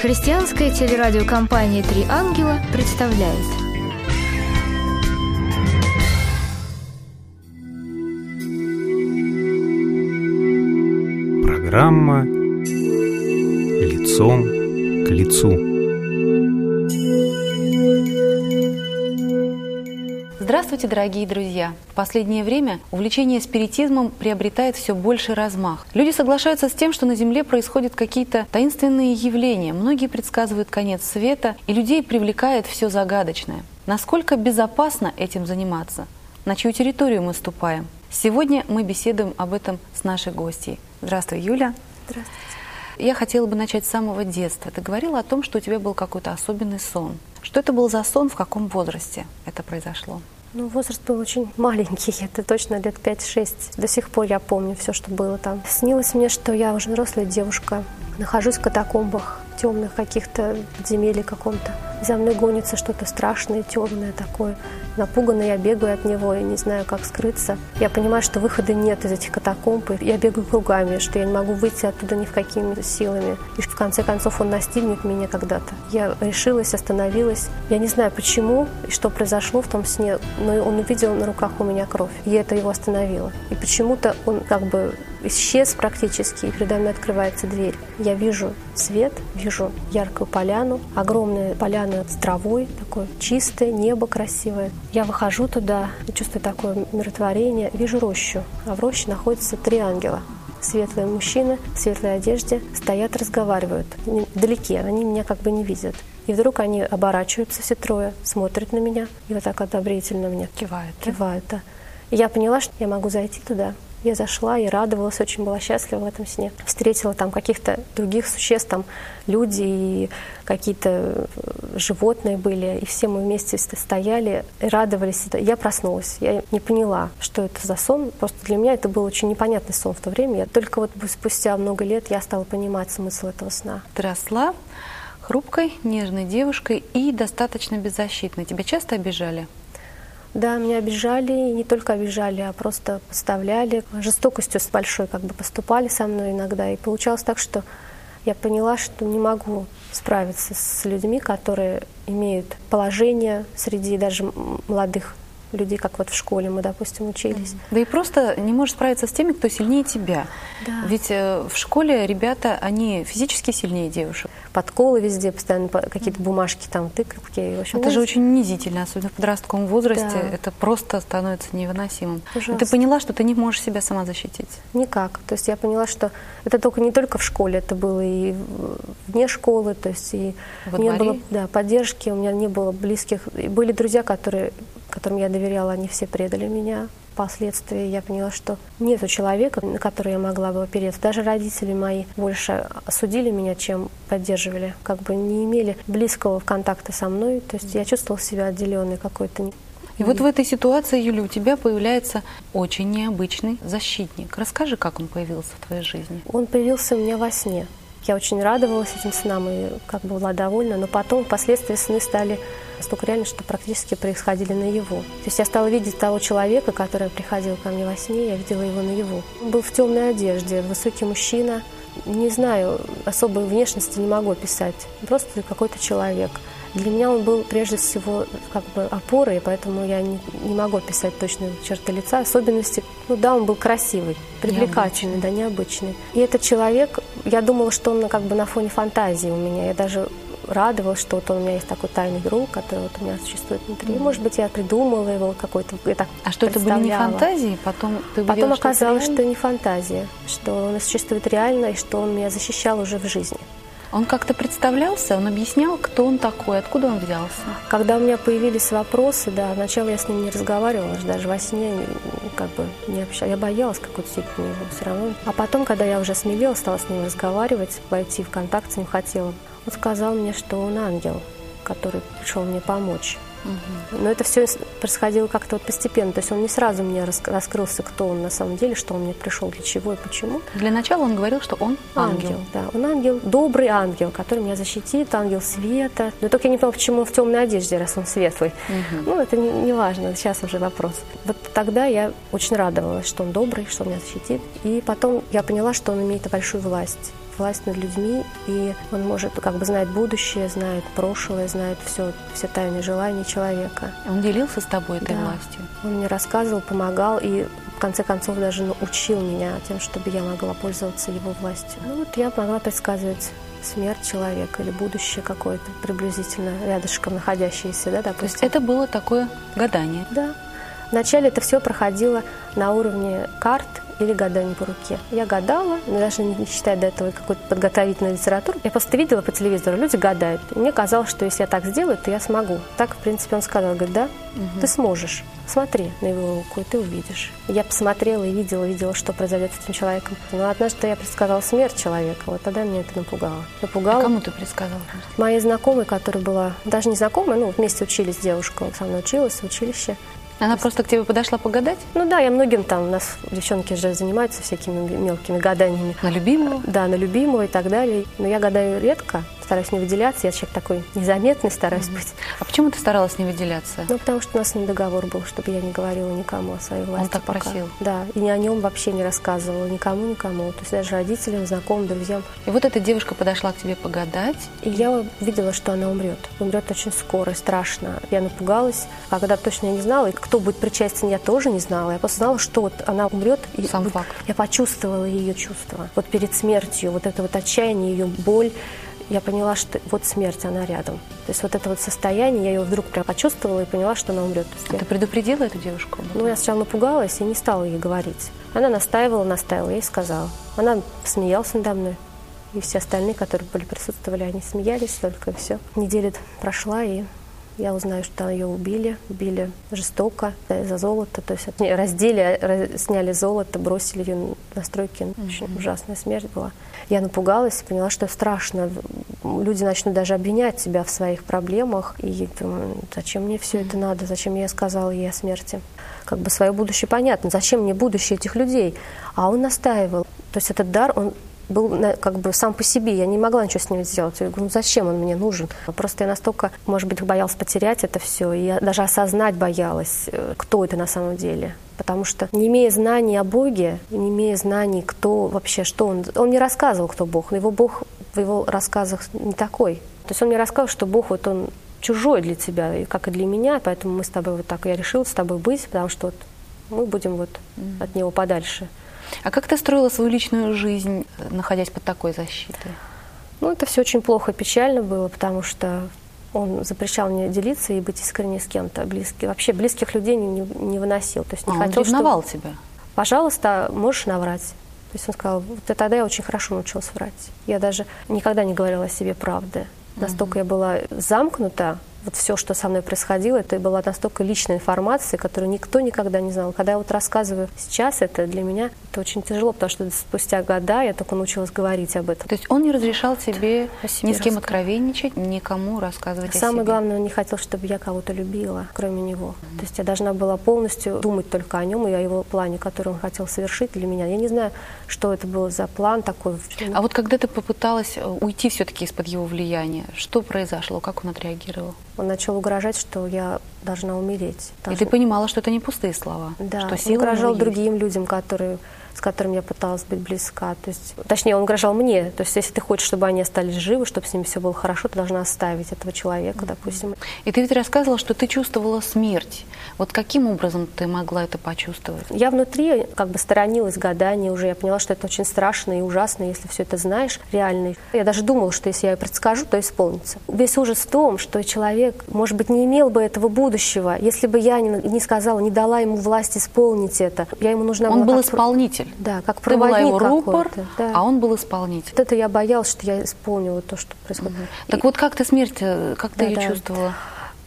Христианская телерадиокомпания «Три ангела» представляет. Программа «Лицом к лицу» Здравствуйте, дорогие друзья! В последнее время увлечение спиритизмом приобретает все больший размах. Люди соглашаются с тем, что на Земле происходят какие-то таинственные явления. Многие предсказывают конец света, и людей привлекает все загадочное. Насколько безопасно этим заниматься? На чью территорию мы ступаем? Сегодня мы беседуем об этом с нашей гостьей. Здравствуй, Юля. Здравствуйте. Я хотела бы начать с самого детства. Ты говорила о том, что у тебя был какой-то особенный сон. Что это был за сон, в каком возрасте это произошло? Ну, возраст был очень маленький, это точно лет 5-6. До сих пор я помню все, что было там. Снилось мне, что я уже взрослая девушка, нахожусь в катакомбах темных каких-то подземелье каком-то. За мной гонится что-то страшное, темное такое. Напуганная я бегаю от него и не знаю, как скрыться. Я понимаю, что выхода нет из этих катакомб. И я бегаю кругами, что я не могу выйти оттуда ни в какими силами. И в конце концов он настигнет меня когда-то. Я решилась, остановилась. Я не знаю, почему и что произошло в том сне, но он увидел на руках у меня кровь. И это его остановило. И почему-то он как бы исчез практически, и передо мной открывается дверь. Я вижу свет, вижу яркую поляну, огромная поляна с травой, такое чистое, небо красивое. Я выхожу туда, чувствую такое умиротворение, вижу рощу, а в роще находятся три ангела. Светлые мужчины в светлой одежде стоят, разговаривают. Вдалеке, они меня как бы не видят. И вдруг они оборачиваются все трое, смотрят на меня и вот так одобрительно мне кивают. Кивают, да. И я поняла, что я могу зайти туда. Я зашла и радовалась, очень была счастлива в этом сне. Встретила там каких-то других существ, там люди и какие-то э, животные были, и все мы вместе стояли и радовались. Я проснулась, я не поняла, что это за сон. Просто для меня это был очень непонятный сон в то время. Я только вот спустя много лет я стала понимать смысл этого сна. Ты росла хрупкой, нежной девушкой и достаточно беззащитной. Тебя часто обижали? Да, меня обижали, и не только обижали, а просто подставляли. Жестокостью с большой как бы поступали со мной иногда. И получалось так, что я поняла, что не могу справиться с людьми, которые имеют положение среди даже молодых людей, как вот в школе мы, допустим, учились. Да и просто не можешь справиться с теми, кто сильнее тебя. Да. Ведь э, в школе ребята, они физически сильнее девушек. Подколы везде, постоянно какие-то бумажки там, тыкалки. В общем, это ну, же очень унизительно, особенно в подростковом возрасте. Да. Это просто становится невыносимым. Ужасно. ты поняла, что ты не можешь себя сама защитить? Никак. То есть я поняла, что это только не только в школе, это было и вне школы, то есть и Во у меня дворе? было да, поддержки, у меня не было близких. И были друзья, которые которым я доверяла, они все предали меня. Впоследствии я поняла, что нет человека, на которого я могла бы опереться. Даже родители мои больше осудили меня, чем поддерживали. Как бы не имели близкого контакта со мной. То есть я чувствовала себя отделенной какой-то. И вот в этой ситуации, Юля, у тебя появляется очень необычный защитник. Расскажи, как он появился в твоей жизни. Он появился у меня во сне. Я очень радовалась этим снам и как бы была довольна, но потом впоследствии сны стали настолько реально, что практически происходили на его. То есть я стала видеть того человека, который приходил ко мне во сне, я видела его на его. Он был в темной одежде, высокий мужчина. Не знаю, особой внешности не могу описать. Просто какой-то человек. Для меня он был прежде всего как бы опорой, поэтому я не, не могу описать точные черты лица, особенности. Ну да, он был красивый, привлекательный, необычный. да, необычный. И этот человек, я думала, что он как бы на фоне фантазии у меня. Я даже радовалась, что вот у меня есть такой тайный друг, который вот у меня существует внутри. Mm-hmm. Может быть, я придумала его какой-то, я так А что это были не фантазии? Потом ты Потом увидела, оказалось, что, что не фантазия, что он существует реально и что он меня защищал уже в жизни. Он как-то представлялся, он объяснял, кто он такой, откуда он взялся? Когда у меня появились вопросы, да, вначале я с ним не разговаривала, даже во сне как бы не общалась. Я боялась какой-то степени его все равно. А потом, когда я уже смелела, стала с ним разговаривать, войти в контакт с ним хотела, он сказал мне, что он ангел, который пришел мне помочь. Но это все происходило как-то вот постепенно. То есть он не сразу мне раскрылся, кто он на самом деле, что он мне пришел, для чего и почему. Для начала он говорил, что он ангел. ангел да, он ангел, добрый ангел, который меня защитит, ангел света. Но только я не поняла, почему он в темной одежде, раз он светлый. Угу. Ну, это не, не важно, сейчас уже вопрос. Вот тогда я очень радовалась, что он добрый, что он меня защитит. И потом я поняла, что он имеет большую власть власть над людьми, и он может, как бы знает будущее, знает прошлое, знает все, все тайные желания человека. Он делился с тобой этой да. властью? Он мне рассказывал, помогал, и в конце концов даже научил меня тем, чтобы я могла пользоваться его властью. Ну вот я могла предсказывать смерть человека или будущее какое-то приблизительно рядышком находящееся, да, допустим. То есть это было такое гадание? Да. Вначале это все проходило на уровне карт, или гадание по руке. Я гадала, даже не считая до этого какой-то подготовительной литературы. Я просто видела по телевизору, люди гадают. И мне казалось, что если я так сделаю, то я смогу. Так, в принципе, он сказал, говорит, да, угу. ты сможешь. Смотри на его руку, и ты увидишь. Я посмотрела и видела, видела, что произойдет с этим человеком. Но однажды я предсказала смерть человека. Вот тогда меня это напугало. Напугало. А кому ты предсказала? Моей знакомой, которая была, даже не знакомая, ну, вместе учились девушка, со мной училась в училище. Она просто к тебе подошла погадать? Ну да, я многим там, у нас девчонки же занимаются всякими мелкими гаданиями. На любимую? Да, на любимую и так далее. Но я гадаю редко, стараюсь не выделяться. Я человек такой незаметный, стараюсь mm-hmm. быть. А почему ты старалась не выделяться? Ну, потому что у нас ним договор был, чтобы я не говорила никому о своей власти. Он так пока. просил? Да, и ни о нем вообще не рассказывала, никому, никому. То есть даже родителям, знакомым, друзьям. И вот эта девушка подошла к тебе погадать? И я видела, что она умрет. Умрет очень скоро, страшно. Я напугалась, а когда точно я не знала, и кто будет причастен, я тоже не знала. Я просто знала, что вот она умрет. И Сам будет... факт. Я почувствовала ее чувства. Вот перед смертью, вот это вот отчаяние, ее боль, я поняла, что вот смерть, она рядом. То есть вот это вот состояние, я ее вдруг прям почувствовала и поняла, что она умрет. А ты предупредила эту девушку? Ну, я сначала напугалась и не стала ей говорить. Она настаивала, настаивала, я ей сказала. Она смеялась надо мной. И все остальные, которые были присутствовали, они смеялись только, все. Неделя прошла, и я узнаю, что ее убили, убили жестоко за золото, то есть раздели, сняли золото, бросили ее на стройке. Mm-hmm. Очень ужасная смерть была. Я напугалась, поняла, что страшно. Люди начнут даже обвинять тебя в своих проблемах. И думаю, зачем мне все это надо? Зачем я сказала ей о смерти? Как бы свое будущее понятно. Зачем мне будущее этих людей? А он настаивал. То есть этот дар, он был как бы сам по себе. Я не могла ничего с ним сделать. Я говорю, ну зачем он мне нужен? Просто я настолько, может быть, боялась потерять это все. И я даже осознать боялась, э, кто это на самом деле. Потому что не имея знаний о Боге, не имея знаний, кто вообще, что он... Он не рассказывал, кто Бог, но его Бог в его рассказах не такой. То есть он мне рассказывал, что Бог вот он чужой для тебя, как и для меня, поэтому мы с тобой вот так, я решила с тобой быть, потому что вот мы будем вот от него подальше. А как ты строила свою личную жизнь, находясь под такой защитой? Ну, это все очень плохо, печально было, потому что он запрещал мне делиться и быть искренне с кем-то. Близкий, вообще близких людей не, не выносил. То есть не а хотел, он ревновал что... тебя? Пожалуйста, можешь наврать. То есть он сказал, вот тогда я очень хорошо научилась врать. Я даже никогда не говорила о себе правды. Настолько угу. я была замкнута вот все, что со мной происходило, это была настолько личная информация, которую никто никогда не знал. Когда я вот рассказываю сейчас, это для меня это очень тяжело, потому что спустя года я только научилась говорить об этом. То есть он не разрешал тебе ни с кем откровенничать, никому рассказывать Самое о себе? главное, он не хотел, чтобы я кого-то любила, кроме него. Mm-hmm. То есть я должна была полностью думать только о нем и о его плане, который он хотел совершить для меня. Я не знаю, что это был за план такой. А вот когда ты попыталась э, уйти все-таки из-под его влияния, что произошло, как он отреагировал? Он начал угрожать, что я должна умереть. Должна... И ты понимала, что это не пустые слова? Да, что сила он угрожал другим людям, которые с которым я пыталась быть близка. То есть, точнее, он угрожал мне. То есть, если ты хочешь, чтобы они остались живы, чтобы с ними все было хорошо, ты должна оставить этого человека, допустим. И ты ведь рассказывала, что ты чувствовала смерть. Вот каким образом ты могла это почувствовать? Я внутри как бы сторонилась гадания уже. Я поняла, что это очень страшно и ужасно, если все это знаешь реально. Я даже думала, что если я предскажу, то исполнится. Весь ужас в том, что человек, может быть, не имел бы этого будущего, если бы я не, не сказала, не дала ему власть исполнить это. Я ему нужна Он была был исполнитель исполнитель. Да, как Ты была его рупор, да. а он был исполнитель. Вот это я боялась, что я исполнила то, что происходит. Угу. Так И... вот как ты смерть, э, как ты да, ее да. чувствовала?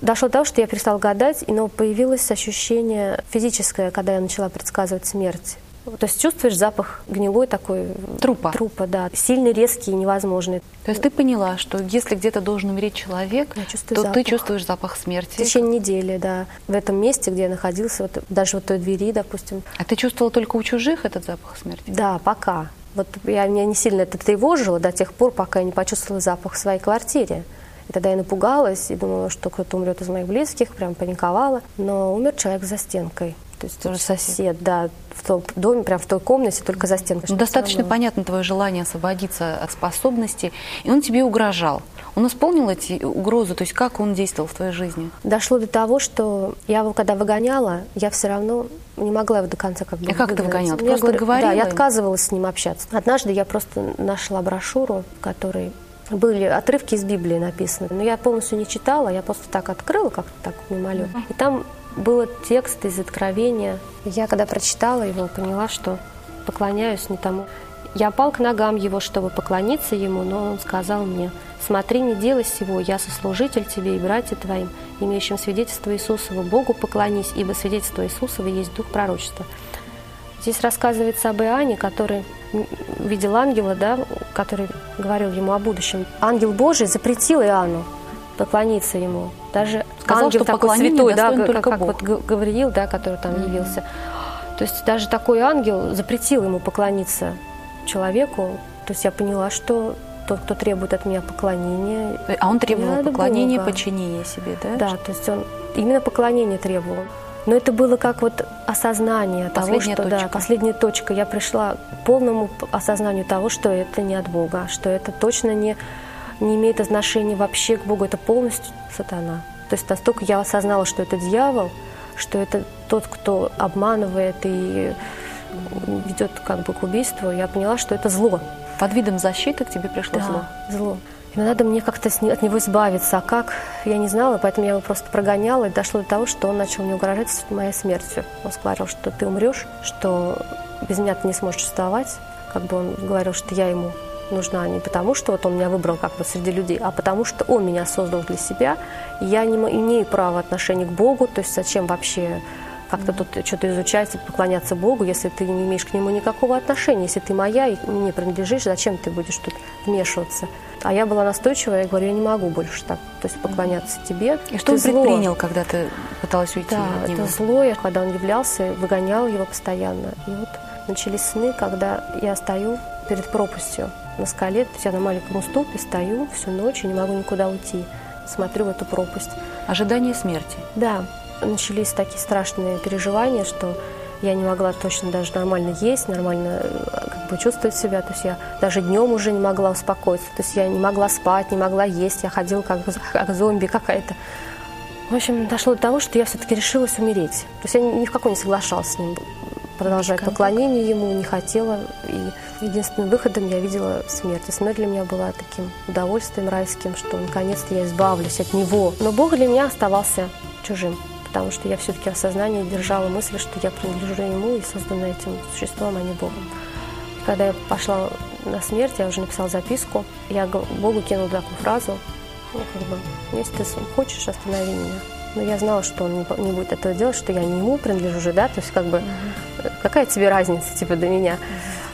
Дошло до того, что я перестала гадать, но появилось ощущение физическое, когда я начала предсказывать смерть. То есть чувствуешь запах гнилой такой Трупа. трупа, да, сильный, резкий, невозможный. То есть ты поняла, что если где-то должен умереть человек, то ты запах. чувствуешь запах В смерти. течение недели, да, в этом месте, где я находился, вот, даже вот той двери, допустим, А ты чувствовала только у чужих этот запах смерти? да, пока. Вот я, меня не сильно это тревожило до тех пор, пока я не почувствовала запах в своей квартире. И тогда я напугалась и думала, что кто-то умрет из моих близких, прям паниковала. Но умер человек за стенкой. То есть Тоже сосед, да, в том доме, прям в той комнате, только за стенкой. Ну, достаточно понятно твое желание освободиться от способностей, и он тебе угрожал. Он исполнил эти угрозы, то есть как он действовал в твоей жизни? Дошло до того, что я его когда выгоняла, я все равно не могла его до конца как бы И как ты выгоняла? Ты просто говорила Да, я отказывалась с ним общаться. Однажды я просто нашла брошюру, в которой были отрывки из Библии написаны. Но я полностью не читала, я просто так открыла, как-то так мимолетно. И там был текст из Откровения. Я когда прочитала его, поняла, что поклоняюсь не тому. Я пал к ногам его, чтобы поклониться ему, но он сказал мне, «Смотри, не делай сего, я сослужитель тебе и братья твоим, имеющим свидетельство Иисусова, Богу поклонись, ибо свидетельство Иисусова есть дух пророчества». Здесь рассказывается об Иоанне, который видел ангела, да, который говорил ему о будущем. Ангел Божий запретил Иоанну поклониться ему. Даже Сказал, ангел что такой святой, да, только как Бог. вот Гавриил, да, который там явился. То есть даже такой ангел запретил ему поклониться человеку. То есть я поняла, что тот, кто требует от меня поклонения, А он требовал поклонения, Бога. подчинения себе, да? да, то есть он именно поклонение требовал. Но это было как вот осознание того, Последняя что точка. да, последняя точка. Я пришла к полному осознанию того, что это не от Бога, что это точно не, не имеет отношения вообще к Богу, это полностью сатана. То есть настолько я осознала, что это дьявол, что это тот, кто обманывает и ведет как бы к убийству, я поняла, что это зло. Под видом защиты к тебе пришло зло. Да, зло. И надо мне как-то от него избавиться. А как? Я не знала, поэтому я его просто прогоняла. И дошло до того, что он начал мне угрожать моей смертью. Он говорил, что ты умрешь, что без меня ты не сможешь существовать. Как бы он говорил, что я ему нужна не потому, что вот он меня выбрал как бы среди людей, а потому что он меня создал для себя. И я не имею права отношения к Богу. То есть зачем вообще как-то тут что-то изучать и поклоняться Богу, если ты не имеешь к нему никакого отношения. Если ты моя и мне принадлежишь, зачем ты будешь тут вмешиваться? А я была настойчивая, я говорю, я не могу больше так, то есть поклоняться тебе. И что он Это зло. предпринял, когда ты пыталась уйти Да, от него? это зло. Я, когда он являлся, выгонял его постоянно. И вот начались сны, когда я стою перед пропастью на скале, то есть я на маленьком уступе стою всю ночь и не могу никуда уйти. Смотрю в эту пропасть. Ожидание смерти. Да, начались такие страшные переживания, что я не могла точно даже нормально есть, нормально э, как бы чувствовать себя. То есть я даже днем уже не могла успокоиться. То есть я не могла спать, не могла есть. Я ходила как, как зомби какая-то. В общем, дошло до того, что я все-таки решилась умереть. То есть я ни ни в какой не соглашалась с ним продолжать поклонение ему, не хотела. И единственным выходом я видела смерть. И смерть для меня была таким удовольствием райским, что наконец-то я избавлюсь от него. Но Бог для меня оставался чужим, потому что я все-таки в сознании держала мысль, что я принадлежу ему и создана этим существом, а не Богом. И когда я пошла на смерть, я уже написала записку, я Богу кинула такую фразу, ну, как бы, если ты хочешь, останови меня. Но я знала, что он не, будет этого делать, что я не ему принадлежу да, то есть как бы, какая тебе разница, типа, до меня.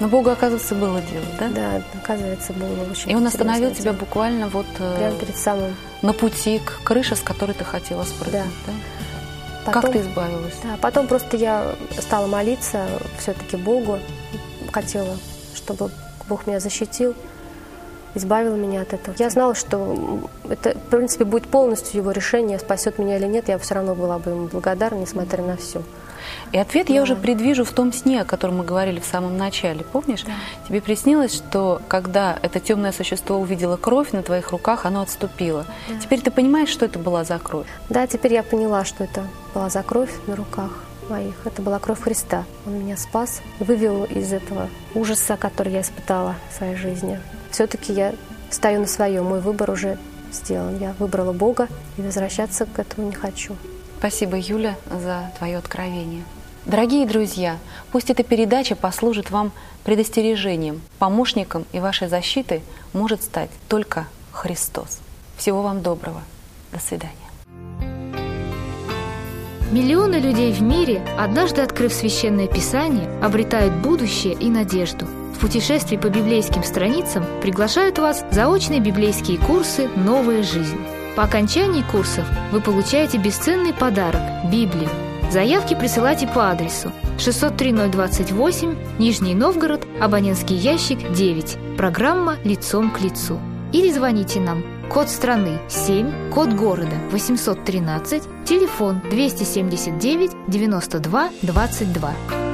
Но Богу, оказывается, было дело, да? Да, оказывается, было очень И он остановил тебя дело. буквально вот э, Прямо перед самым. на пути к крыше, с которой ты хотела спрыгнуть. Да. Потом, Как ты избавилась? Да, потом просто я стала молиться все-таки Богу, хотела, чтобы Бог меня защитил, избавил меня от этого. Я знала, что это, в принципе, будет полностью его решение, спасет меня или нет, я все равно была бы ему благодарна, несмотря на все. И ответ я уже предвижу в том сне, о котором мы говорили в самом начале. Помнишь? Тебе приснилось, что когда это темное существо увидело кровь на твоих руках, оно отступило. Теперь ты понимаешь, что это была за кровь? Да, теперь я поняла, что это была за кровь на руках моих. Это была кровь Христа. Он меня спас, вывел из этого ужаса, который я испытала в своей жизни. Все-таки я стою на своем, мой выбор уже сделан. Я выбрала Бога и возвращаться к этому не хочу. Спасибо, Юля, за твое откровение. Дорогие друзья, пусть эта передача послужит вам предостережением. Помощником и вашей защитой может стать только Христос. Всего вам доброго. До свидания. Миллионы людей в мире, однажды открыв священное писание, обретают будущее и надежду. В путешествии по библейским страницам приглашают вас заочные библейские курсы «Новая жизнь». По окончании курсов вы получаете бесценный подарок – Библию. Заявки присылайте по адресу 603028, Нижний Новгород, абонентский ящик 9, программа «Лицом к лицу». Или звоните нам код страны 7, код города 813, телефон 279 92 22.